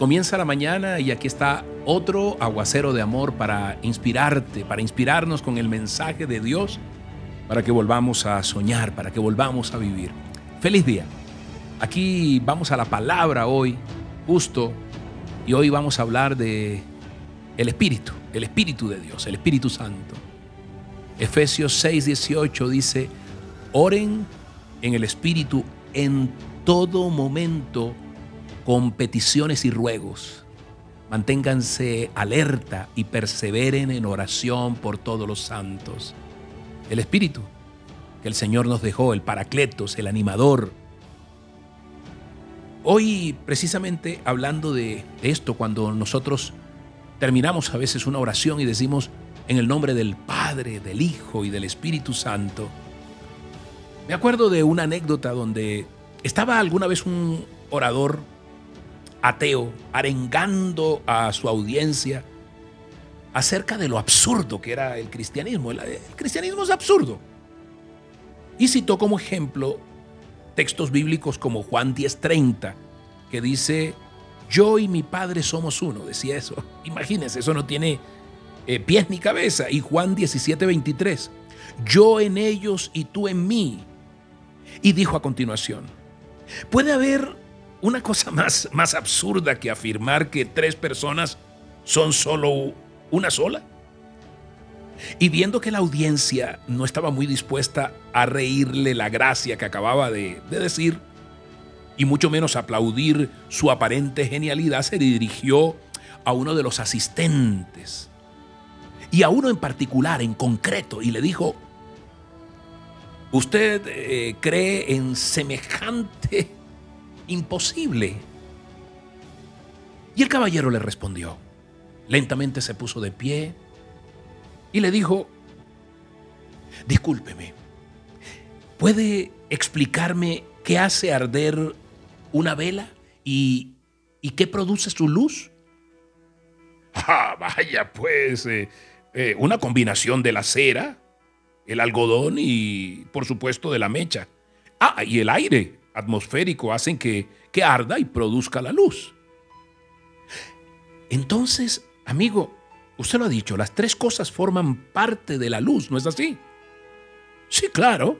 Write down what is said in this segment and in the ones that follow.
Comienza la mañana y aquí está otro aguacero de amor para inspirarte, para inspirarnos con el mensaje de Dios, para que volvamos a soñar, para que volvamos a vivir. Feliz día. Aquí vamos a la palabra hoy, justo, y hoy vamos a hablar de el Espíritu, el Espíritu de Dios, el Espíritu Santo. Efesios 6:18 dice, oren en el Espíritu en todo momento con peticiones y ruegos. Manténganse alerta y perseveren en oración por todos los santos. El Espíritu que el Señor nos dejó, el Paracletos, el animador. Hoy, precisamente hablando de esto, cuando nosotros terminamos a veces una oración y decimos en el nombre del Padre, del Hijo y del Espíritu Santo, me acuerdo de una anécdota donde estaba alguna vez un orador ateo arengando a su audiencia acerca de lo absurdo que era el cristianismo. El, cristianismo es absurdo. Y citó como ejemplo textos bíblicos como Juan 10:30, que dice, yo y mi Padre somos uno, decía eso. Imagínense, eso no tiene eh, pies ni cabeza. Y Juan 17:23, yo en ellos y tú en mí. Y dijo a continuación, puede haber una cosa más, más absurda que afirmar que tres personas son solo una sola. Y viendo que la audiencia no estaba muy dispuesta a reírle la gracia que acababa de, de decir, y mucho menos aplaudir su aparente genialidad, se dirigió a uno de los asistentes y a uno en particular, en concreto, y le dijo, ¿usted eh, cree en semejante imposible. Y el caballero le respondió. Lentamente se puso de pie y le dijo, discúlpeme, ¿puede explicarme qué hace arder una vela y, y qué produce su luz? Ah, vaya, pues, eh, eh, una combinación de la cera, el algodón y, por supuesto, de la mecha. Ah, y el aire, atmosférico hacen que, que arda y produzca la luz. Entonces, amigo, usted lo ha dicho, las tres cosas forman parte de la luz, ¿no es así? Sí, claro.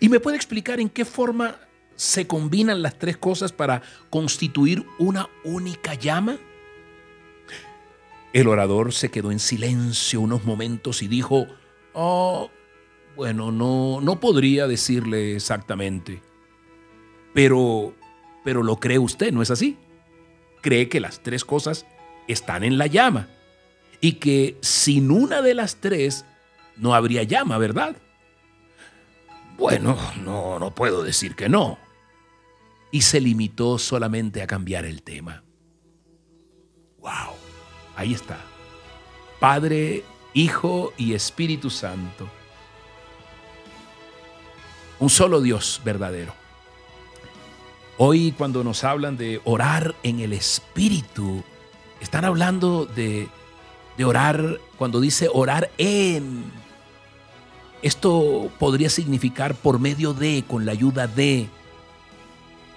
¿Y me puede explicar en qué forma se combinan las tres cosas para constituir una única llama? El orador se quedó en silencio unos momentos y dijo, oh, bueno, no, no podría decirle exactamente. Pero, pero lo cree usted, ¿no es así? Cree que las tres cosas están en la llama y que sin una de las tres no habría llama, ¿verdad? Bueno, no, no puedo decir que no. Y se limitó solamente a cambiar el tema. ¡Wow! Ahí está. Padre, Hijo y Espíritu Santo. Un solo Dios verdadero. Hoy cuando nos hablan de orar en el Espíritu, están hablando de, orar cuando dice orar en. Esto podría significar por medio de, con la ayuda de,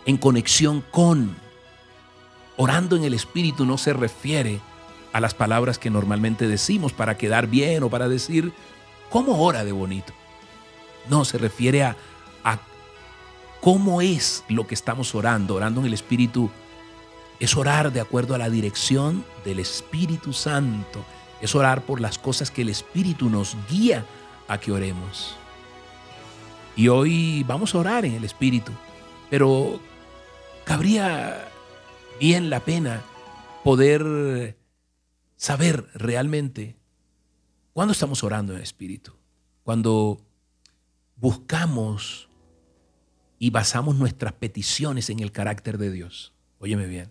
en conexión con. Orando en el Espíritu no se refiere a las palabras que normalmente decimos para quedar bien o para decir, ¿cómo ora de bonito? No, se refiere a, ¿Cómo es lo que estamos orando? Orando en el Espíritu es orar de acuerdo a la dirección del Espíritu Santo. Es orar por las cosas que el Espíritu nos guía a que oremos. Y hoy vamos a orar en el Espíritu, pero cabría bien la pena poder saber realmente cuándo estamos orando en el Espíritu, cuando buscamos y basamos nuestras peticiones en el carácter de Dios. Óyeme bien.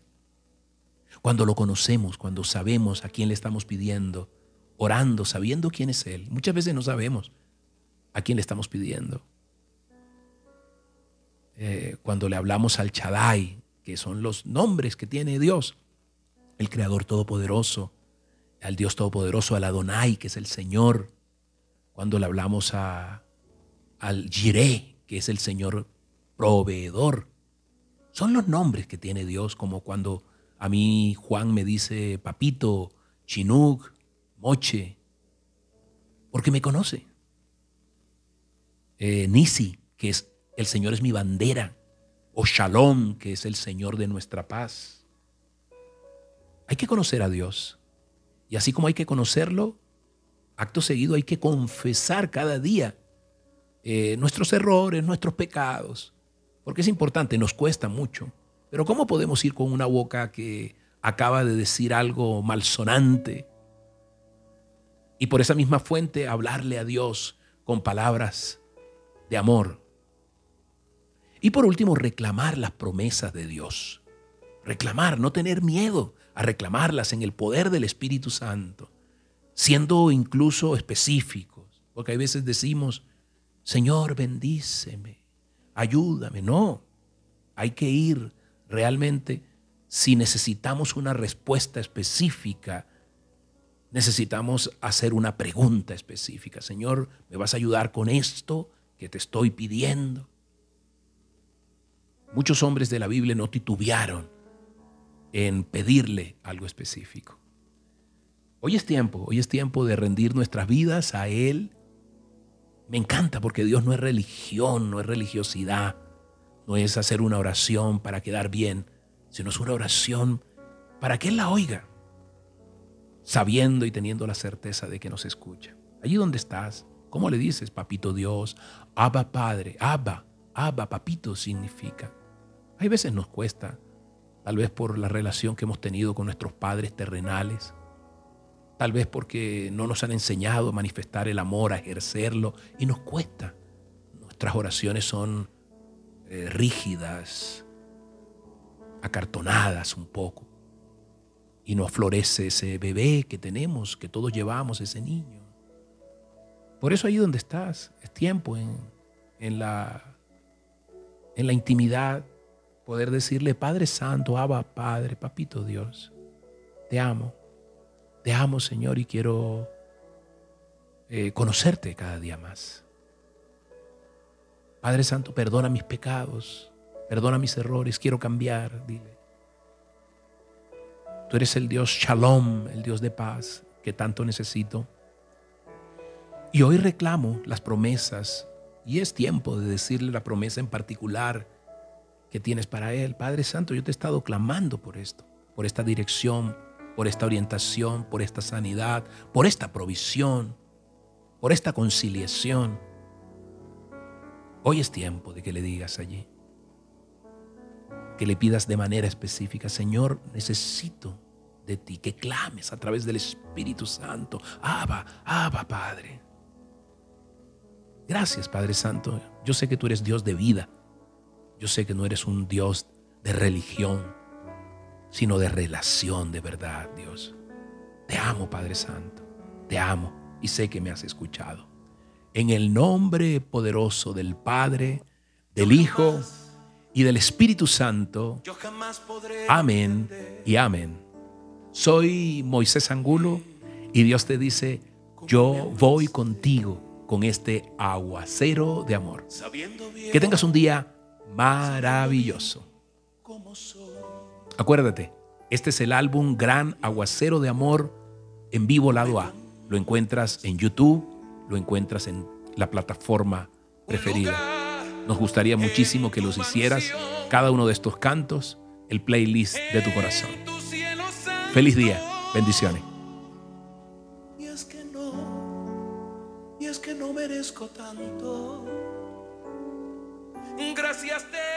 Cuando lo conocemos, cuando sabemos a quién le estamos pidiendo, orando, sabiendo quién es Él. Muchas veces no sabemos a quién le estamos pidiendo. Eh, cuando le hablamos al Chadai, que son los nombres que tiene Dios, el Creador Todopoderoso, al Dios Todopoderoso, al Adonai, que es el Señor. Cuando le hablamos a, al Jireh, que es el Señor proveedor. Son los nombres que tiene Dios, como cuando A mí Juan me dice papito, chinuk, moche, porque me conoce. Eh, Nisi, que es el Señor es mi bandera, o Shalom, que es el Señor de nuestra paz. Hay que conocer a Dios. Y así como hay que conocerlo, acto seguido hay que confesar cada día eh, nuestros errores, nuestros pecados, porque es importante, nos cuesta mucho. Pero ¿cómo podemos ir con una boca que acaba de decir algo malsonante y por esa misma fuente hablarle a Dios con palabras de amor? Y por último, reclamar las promesas de Dios. Reclamar, no tener miedo a reclamarlas en el poder del Espíritu Santo, siendo incluso específicos, porque hay veces decimos, Señor, bendíceme, ayúdame. No, hay que ir realmente si necesitamos una respuesta específica, necesitamos hacer una pregunta específica. Señor, ¿me vas a ayudar con esto que te estoy pidiendo? Muchos hombres de la Biblia no titubearon en pedirle algo específico. Hoy es tiempo, hoy es tiempo de rendir nuestras vidas a Él. Me encanta porque Dios no es religión, no es religiosidad, no es hacer una oración para quedar bien, sino es una oración para que Él la oiga, sabiendo y teniendo la certeza de que nos escucha. Allí donde estás, ¿cómo le dices, papito Dios? Abba Padre, Abba, Abba, papito significa. Hay veces nos cuesta, tal vez por la relación que hemos tenido con nuestros padres terrenales, tal vez porque no nos han enseñado a manifestar el amor, a ejercerlo, y nos cuesta. Nuestras oraciones son eh, rígidas, acartonadas un poco. Y no florece ese bebé que tenemos, que todos llevamos, ese niño. Por eso ahí donde estás, es tiempo en, en, la, en la intimidad, poder decirle, Padre Santo, Abba, Padre, Papito Dios, te amo. Te amo, Señor, y quiero eh, conocerte cada día más. Padre Santo, perdona mis pecados, perdona mis errores, quiero cambiar, dile. Tú eres el Dios Shalom, el Dios de paz que tanto necesito. Y hoy reclamo las promesas y es tiempo de decirle la promesa en particular que tienes para Él. Padre Santo, yo te he estado clamando por esto, por esta dirección, por esta orientación, por esta sanidad, por esta provisión, por esta conciliación. Hoy es tiempo de que le digas allí, que le pidas de manera específica, Señor, necesito de ti, que clames a través del Espíritu Santo. Abba, Abba, Padre. Gracias, Padre Santo. Yo sé que tú eres Dios de vida. Yo sé que no eres un Dios de religión, sino de relación de verdad, Dios. Te amo, Padre Santo. Te amo y sé que me has escuchado. En el nombre poderoso del Padre, del Hijo y del Espíritu Santo. Amén y amén. Soy Moisés Angulo y Dios te dice, yo voy contigo con este aguacero de amor. Que tengas un día maravilloso. Acuérdate, este es el álbum Gran Aguacero de Amor en vivo lado A. Lo encuentras en YouTube lo encuentras en la plataforma preferida. Nos gustaría muchísimo que los hicieras, cada uno de estos cantos, el playlist de tu corazón. Feliz día, bendiciones. Y es que no, y es que no merezco tanto. Gracias te